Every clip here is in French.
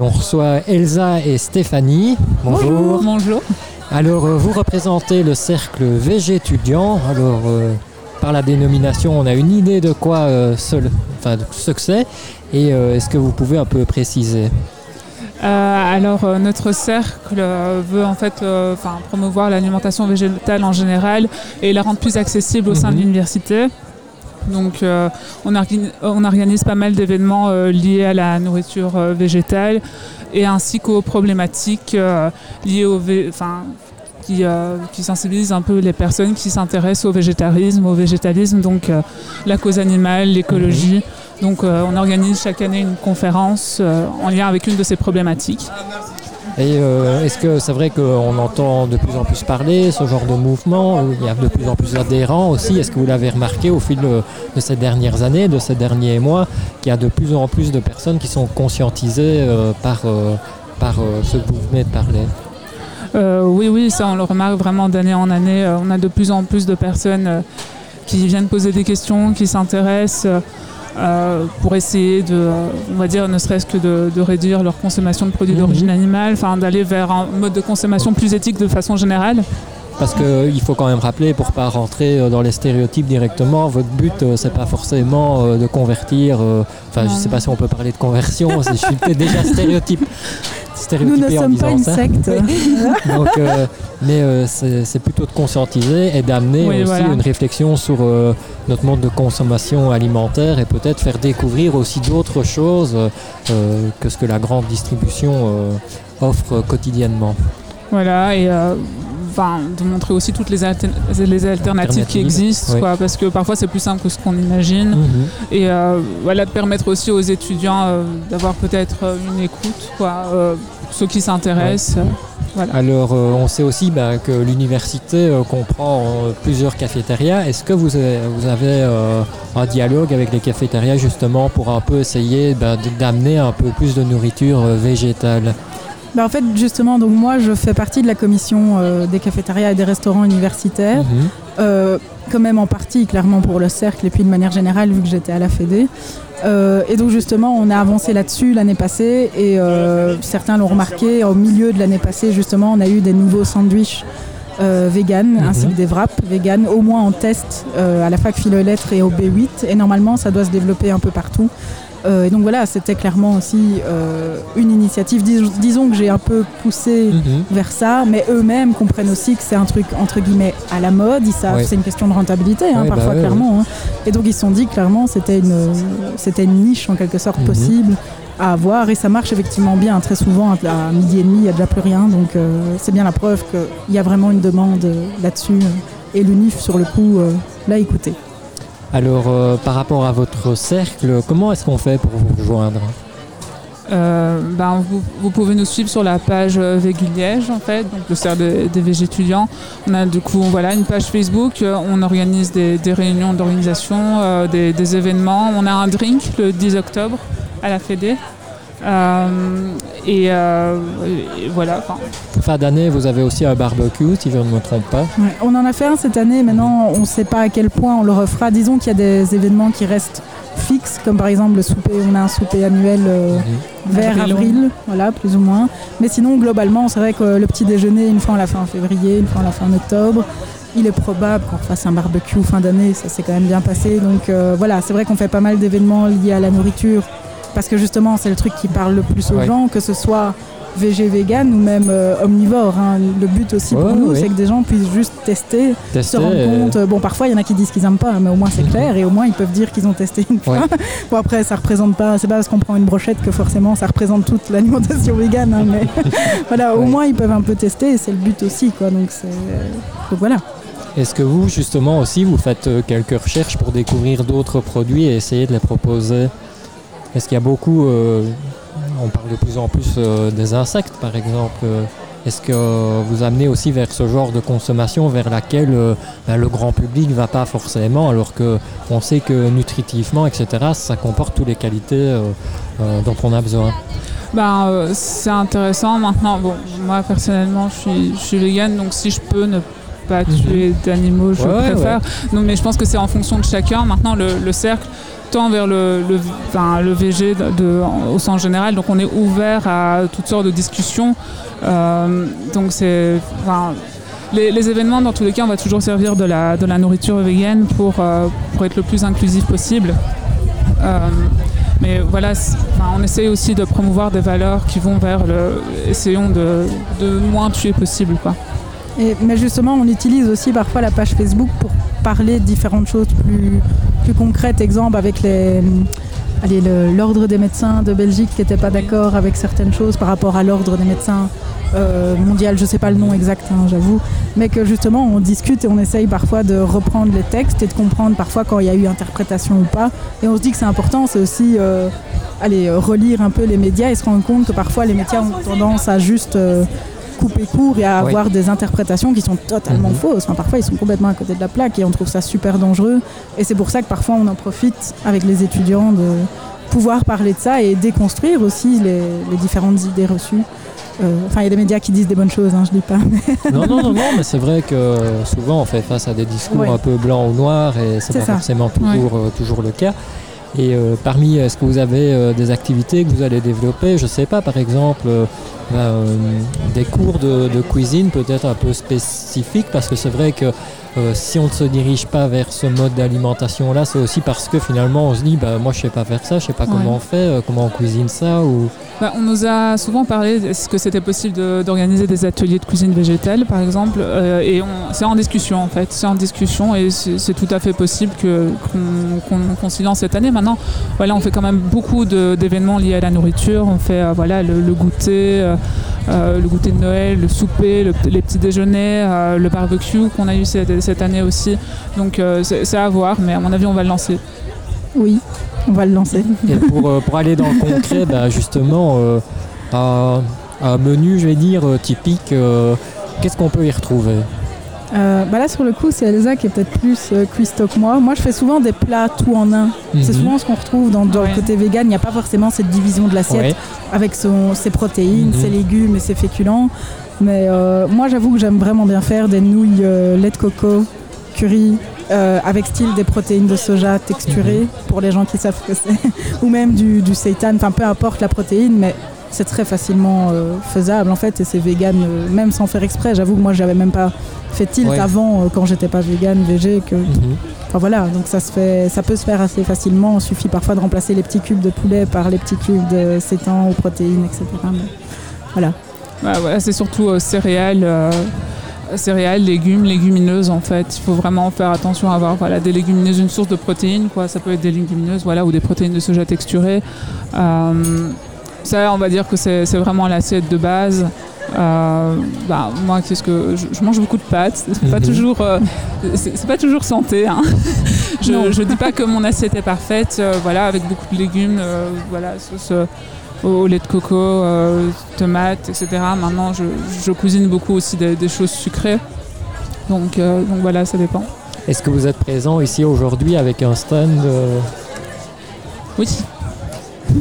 On reçoit Elsa et Stéphanie. Bonjour. Bonjour. Alors, euh, vous représentez le cercle VG étudiant. Alors, euh, par la dénomination, on a une idée de quoi euh, ce, enfin, de ce que c'est. Et euh, est-ce que vous pouvez un peu préciser? Alors notre cercle veut en fait promouvoir l'alimentation végétale en général et la rendre plus accessible au sein de Mhm. l'université. Donc euh, on, orga- on organise pas mal d'événements euh, liés à la nourriture euh, végétale et ainsi qu'aux problématiques euh, liées au vé- enfin, qui, euh, qui sensibilisent un peu les personnes qui s'intéressent au végétarisme, au végétalisme, donc euh, la cause animale, l'écologie. Donc euh, on organise chaque année une conférence euh, en lien avec une de ces problématiques. Et euh, est-ce que c'est vrai qu'on entend de plus en plus parler ce genre de mouvement Il y a de plus en plus d'adhérents aussi? Est-ce que vous l'avez remarqué au fil de, de ces dernières années, de ces derniers mois, qu'il y a de plus en plus de personnes qui sont conscientisées euh, par, euh, par euh, ce que vous venez de parler? Euh, oui, oui, ça on le remarque vraiment d'année en année. Euh, on a de plus en plus de personnes euh, qui viennent poser des questions, qui s'intéressent euh, pour essayer de, on va dire, ne serait-ce que de, de réduire leur consommation de produits Mhm. d'origine animale, enfin d'aller vers un mode de consommation plus éthique de façon générale. Parce qu'il faut quand même rappeler, pour pas rentrer euh, dans les stéréotypes directement, votre but, euh, c'est pas forcément euh, de convertir. Enfin, je Non. sais pas si on peut parler de conversion, je suis peut-être déjà stéréotype. Nous ne sommes pas une ça. secte. Donc, euh, mais euh, c'est plutôt de conscientiser et d'amener Oui, aussi voilà. une réflexion sur euh, notre mode de consommation alimentaire et peut-être faire découvrir aussi d'autres choses que ce que la grande distribution offre quotidiennement. Voilà, et enfin, de montrer aussi toutes les, alter- les alternatives qui existent, quoi, parce que parfois c'est plus simple que ce qu'on imagine. Mhm. Et euh, voilà, de permettre aussi aux étudiants euh, d'avoir peut-être euh, une écoute, quoi, euh, ceux qui s'intéressent. Alors, on sait aussi bah, que l'université comprend plusieurs cafétérias. Est-ce que vous avez, vous avez, un dialogue avec les cafétérias justement pour un peu essayer bah, de- d'amener un peu plus de nourriture végétale? Bah, en fait, justement, donc moi, je fais partie de la commission euh, des cafétérias et des restaurants universitaires. Mhm. Euh, quand même en partie, clairement, pour le cercle, et puis de manière générale, vu que j'étais à la Fédé. Euh, et donc, justement, on a avancé là-dessus l'année passée, et euh, certains l'ont remarqué, au milieu de l'année passée, justement, on a eu des nouveaux sandwichs euh, vegan, Mhm. ainsi que des wraps vegan, au moins en test euh, à la fac philo-lettres et au B8, et normalement, ça doit se développer un peu partout. Euh, et donc voilà, c'était clairement aussi euh, une initiative. Dis- disons que j'ai un peu poussé Mhm. vers ça, mais eux-mêmes comprennent aussi que c'est un truc entre guillemets à la mode. Ils savent, Ouais. c'est une question de rentabilité hein, Ouais, bah parfois ouais, clairement. hein. Et donc ils se sont dit clairement c'était une c'était une niche en quelque sorte Mhm. possible à avoir et ça marche effectivement bien. Très souvent à midi et demi il n'y a déjà plus rien, donc euh, c'est bien la preuve qu'il y a vraiment une demande là-dessus. Et l'UNIF sur le coup l'a écouté. Alors, euh, par rapport à votre cercle, comment est-ce qu'on fait pour vous rejoindre euh, ben, vous, pouvez nous suivre sur la page euh, Véguliège, en fait, donc le cercle des, des VG étudiants. On a du coup voilà, une page Facebook, euh, on organise des, réunions d'organisation, des, des événements. On a un drink le 10 octobre à la Fédé. Euh, et, euh, et voilà, Fin d'année, vous avez aussi un barbecue, si je ne me trompe pas. Ouais, on en a fait un cette année, maintenant on ne sait pas à quel point on le refera. Disons qu'il y a des événements qui restent fixes, comme par exemple le souper, on a un souper annuel euh, vers Avril, avril, voilà, plus ou moins. Mais sinon, globalement, c'est vrai que le petit déjeuner, une fois on l'a fait en février, une fois on l'a fait en octobre. Il est probable qu'on fasse un barbecue fin d'année, ça s'est quand même bien passé. Donc euh, voilà, c'est vrai qu'on fait pas mal d'événements liés à la nourriture, parce que justement c'est le truc qui parle le plus aux Ouais. gens, que ce soit végé, vegan ou même euh, omnivore. hein. Le but aussi pour nous, c'est que des gens puissent juste tester, se rendre euh, compte. Bon, parfois il y en a qui disent qu'ils aiment pas, mais au moins c'est Mhm. clair et au moins ils peuvent dire qu'ils ont testé une fois. Ouais. Bon après ça représente pas, c'est pas parce qu'on prend une brochette que forcément ça représente toute l'alimentation végane, hein, mais voilà, au Ouais. moins ils peuvent un peu tester et c'est le but aussi quoi. Donc c'est donc voilà. Est-ce que vous, justement, aussi, vous faites euh, quelques recherches pour découvrir d'autres produits et essayer de les proposer? Est-ce qu'il y a beaucoup, euh, on parle de plus en plus euh, des insectes, par exemple euh, Est-ce que vous amenez aussi vers ce genre de consommation vers laquelle ben, le grand public ne va pas forcément, alors que on sait que nutritivement, etc., ça comporte toutes les qualités dont on a besoin? Ben, c'est intéressant. Maintenant, bon, moi personnellement, je suis, je suis végane, donc si je peux ne pas tuer d'animaux, je Mhm. Ouais, ouais, préfère. Non, mais je pense que c'est en fonction de chacun. Maintenant, le, le cercle tant vers le, le, enfin, le VG de, de- au sens général. Donc on est ouvert à toutes sortes de discussions. Euh, donc c'est, enfin, les, les événements, dans tous les cas, on va toujours servir de la, de la nourriture végane pour, euh, pour être le plus inclusif possible. Euh, mais voilà, on essaye aussi de promouvoir des valeurs qui vont vers le. Essayons de, de moins tuer possible. Quoi. Et- mais justement, on utilise aussi parfois la page Facebook pour parler de différentes choses plus, plus concrètes. Exemple avec les, allez, le- l'ordre des médecins de Belgique qui n'était pas d'accord avec certaines choses par rapport à l'ordre des médecins euh, mondial, je ne sais pas le nom exact, hein, j'avoue, mais que justement on discute et on essaye parfois de reprendre les textes et de comprendre parfois quand il y a eu interprétation ou pas. Et on se dit que c'est important, c'est aussi euh, allez, euh, relire un peu les médias et se rendre compte que parfois les médias ont tendance à juste euh, couper court et à Oui. avoir des interprétations qui sont totalement Mhm. fausses. Enfin, parfois ils sont complètement à côté de la plaque et on trouve ça super dangereux. Et c'est pour ça que parfois on en profite avec les étudiants de pouvoir parler de ça et déconstruire aussi les, les différentes idées reçues. Euh, Enfin, il y a des médias qui disent des bonnes choses, hein, je dis pas. mais- Non, non, non, non, mais c'est vrai que souvent on fait face à des discours Ouais. un peu blancs ou noirs et c'est pas ça. forcément toujours, euh, toujours le cas. Et euh, parmi, est-ce que vous avez euh, des activités que vous allez développer? Je sais pas, par exemple, euh, euh, des cours de, de cuisine peut-être un peu spécifiques parce que c'est vrai que euh, si on ne se dirige pas vers ce mode d'alimentation-là, c'est aussi parce que finalement on se dit, bah, moi je sais pas faire ça, je sais pas Ouais. comment on fait, euh, comment on cuisine ça ou... Bah, on nous a souvent parlé, est-ce que c'était possible de- d'organiser des ateliers de cuisine végétale, par exemple, euh, et c'est en discussion en fait, c'est en discussion et c'est tout à fait possible qu'on qu'on s'y lance cette année. Maintenant, voilà, on fait quand même beaucoup de- d'événements liés à la nourriture. On fait euh, voilà le, goûter, euh, le goûter de Noël, le souper, le- les petits déjeuners, le barbecue qu'on a eu cette, année aussi. Donc c'est à voir, mais à mon avis, on va le lancer. Oui, on va le lancer. Et pour, euh, pour aller dans le concret, bah, justement, euh, un, un menu, je vais dire, euh, typique, euh, qu'est-ce qu'on peut y retrouver? Euh, bah là, sur le coup, c'est Elsa qui est peut-être plus euh, cuistot que moi. Moi, je fais souvent des plats tout en un. C'est Mhm. souvent ce qu'on retrouve dans, dans Ouais. le côté vegan. Il n'y a pas forcément cette division de l'assiette Ouais. avec son- ses protéines, Mhm. ses légumes et ses féculents. Mais euh, moi, j'avoue que j'aime vraiment bien faire des nouilles euh, lait de coco, curry, euh, avec style des protéines de soja texturées, pour les gens qui savent ce que c'est. Ou même du, du seitan, enfin peu importe la protéine, mais c'est très facilement euh, faisable en fait et c'est vegan euh, même sans faire exprès. J'avoue que moi, j'avais même pas fait tilt Ouais. avant euh, quand j'étais pas vegan, végé, que Mhm. Enfin voilà, donc ça, se fait, ça peut se faire assez facilement. Il suffit parfois de remplacer les petits cubes de poulet par les petits cubes de sétan ou protéines, etc. Mais voilà. Bah, voilà, c'est surtout euh, céréales, euh, céréales, légumes, légumineuses en fait. Il faut vraiment faire attention à avoir voilà, des légumineuses, une source de protéines, quoi. Ça peut être des légumineuses, voilà, ou des protéines de soja texturées. Euh, ça, on va dire que c'est vraiment l'assiette de base. Euh, bah, moi, qu'est-ce que je, je mange beaucoup de pâtes. C'est pas Mhm. toujours, euh, c'est pas toujours santé. Hein. Je, je dis pas que mon assiette est parfaite. euh, voilà, avec beaucoup de légumes, voilà, sauce au, lait de coco, euh, tomates, etc. Maintenant, je, je cuisine beaucoup aussi des, des choses sucrées. Donc, euh, donc voilà, ça dépend. Est-ce que vous êtes présent ici aujourd'hui avec un stand euh, Oui.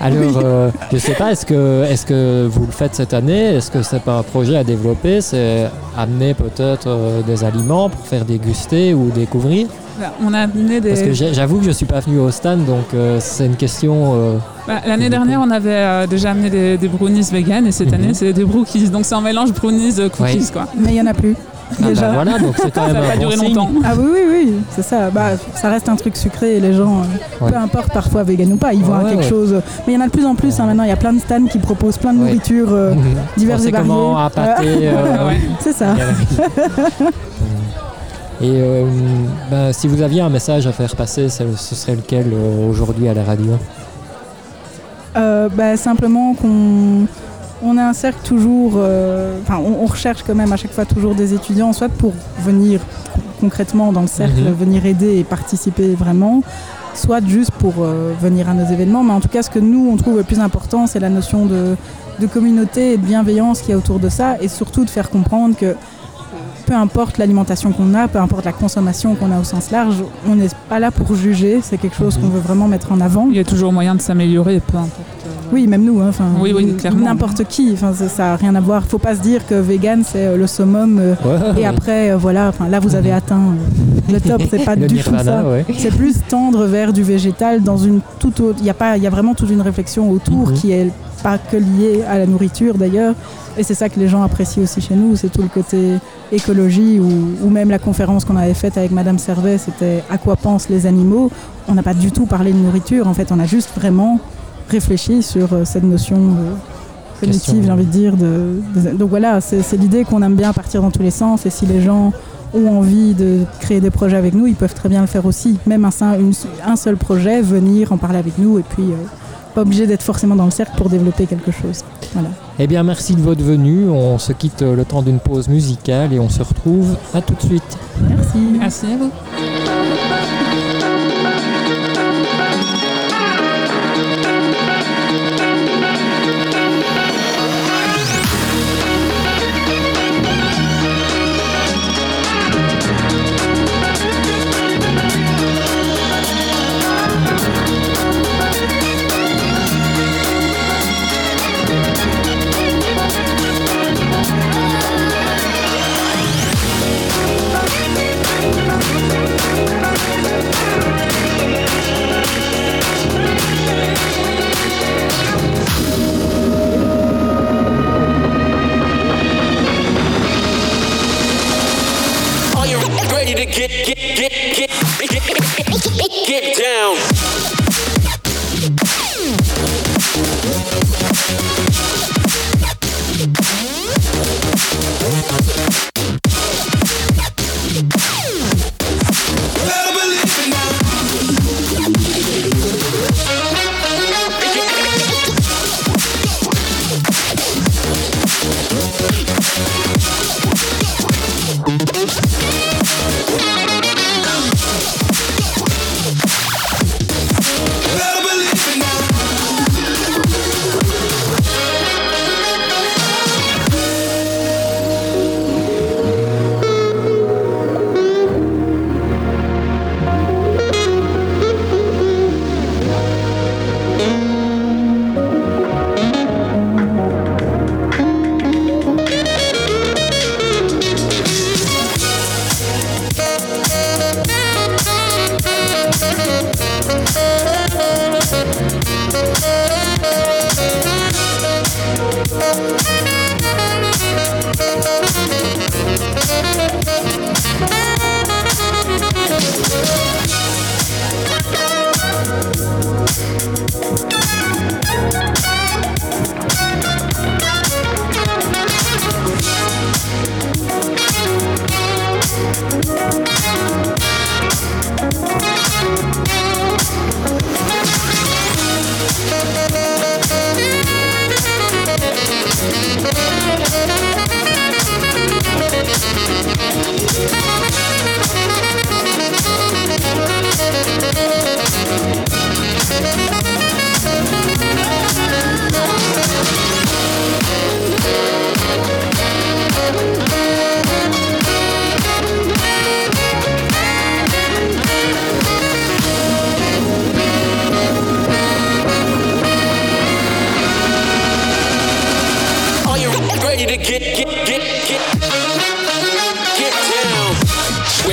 Alors, euh, je ne sais pas, est-ce que, est que vous le faites cette année? Est-ce que c'est pas un projet à développer? C'est amener peut-être des aliments pour faire déguster ou découvrir? Bah, On a amené des. Parce que j'avoue que je ne suis pas venu au stand, donc c'est une question... Bah, L'année dernière, on avait euh, déjà amené des, des brownies vegan et cette Mhm. année, c'est des brookies. Donc c'est un mélange brownies euh, cookies, quoi. Mais il n'y en a plus. ah bah Déjà. voilà, donc c'est quand Ça même un pas duré signe. longtemps. Ah oui, oui, oui, c'est ça. Bah, ça reste un truc sucré et les gens, euh, Ouais. peu importe parfois vegan ou pas, ils vont Ouais, à quelque ouais. chose. Mais il y en a de plus en plus hein, maintenant. Il y a plein de stands qui proposent plein de Ouais. nourritures euh, Mhm. diverses et variées. comment appâter... euh, Ouais. C'est ça. Et euh, ben, si vous aviez un message à faire passer, ce serait lequel euh, aujourd'hui à la radio? Euh, bah, simplement qu'on on a un cercle toujours, euh, enfin on, on recherche quand même à chaque fois toujours des étudiants, soit pour venir con- concrètement dans le cercle, Mhm. venir aider et participer vraiment, soit juste pour euh, venir à nos événements. Mais en tout cas, ce que nous on trouve le plus important, c'est la notion de, de communauté et de bienveillance qu'il y a autour de ça, et surtout de faire comprendre que peu importe l'alimentation qu'on a, peu importe la consommation qu'on a au sens large, on n'est pas là pour juger, c'est quelque chose Mhm. qu'on veut vraiment mettre en avant. Il y a toujours moyen de s'améliorer, peu importe. euh, Oui, même nous. hein, Oui, oui. N'importe qui. Enfin, ça- n'a rien à voir. Faut pas se dire que vegan c'est euh, le summum. euh, Ouais, et après, euh, voilà. Enfin, là, vous avez atteint euh, le top. C'est pas du tout ça. ouais. C'est plus tendre vers du végétal dans une toute autre. Il y a pas. Il y a vraiment toute une réflexion autour Mhm. qui est pas que liée à la nourriture d'ailleurs. Et c'est ça que les gens apprécient aussi chez nous. C'est tout le côté écologie ou, ou même la conférence qu'on avait faite avec Madame Servet. C'était à quoi pensent les animaux? On n'a pas du tout parlé de nourriture. En fait, on a juste vraiment réfléchi sur euh, cette notion euh, cognitive, j'ai envie de dire. De, de- donc voilà, c'est l'idée qu'on aime bien partir dans tous les sens. Et si les gens ont envie de créer des projets avec nous, ils peuvent très bien le faire aussi. Même un seul projet, venir en parler avec nous et puis euh, pas obligé d'être forcément dans le cercle pour développer quelque chose. Voilà. Eh bien, merci de votre venue. On se quitte le temps d'une pause musicale et on se retrouve à tout de suite. Merci. Merci à vous. listen now.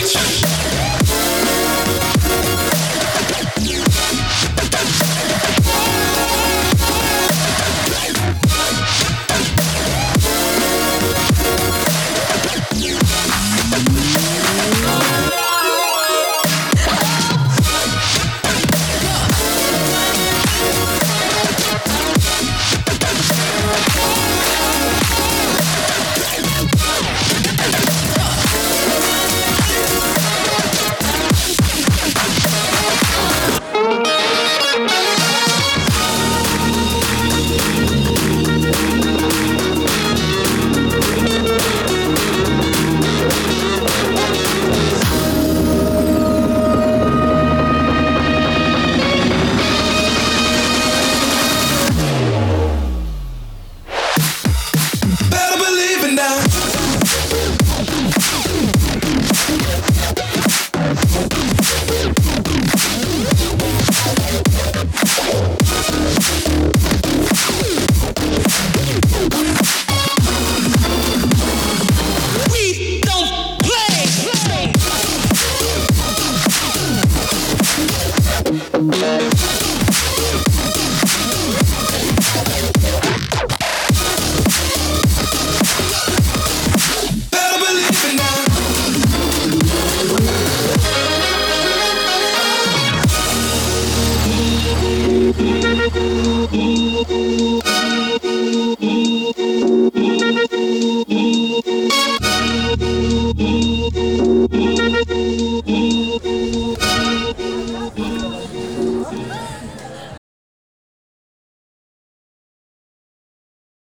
Bitch.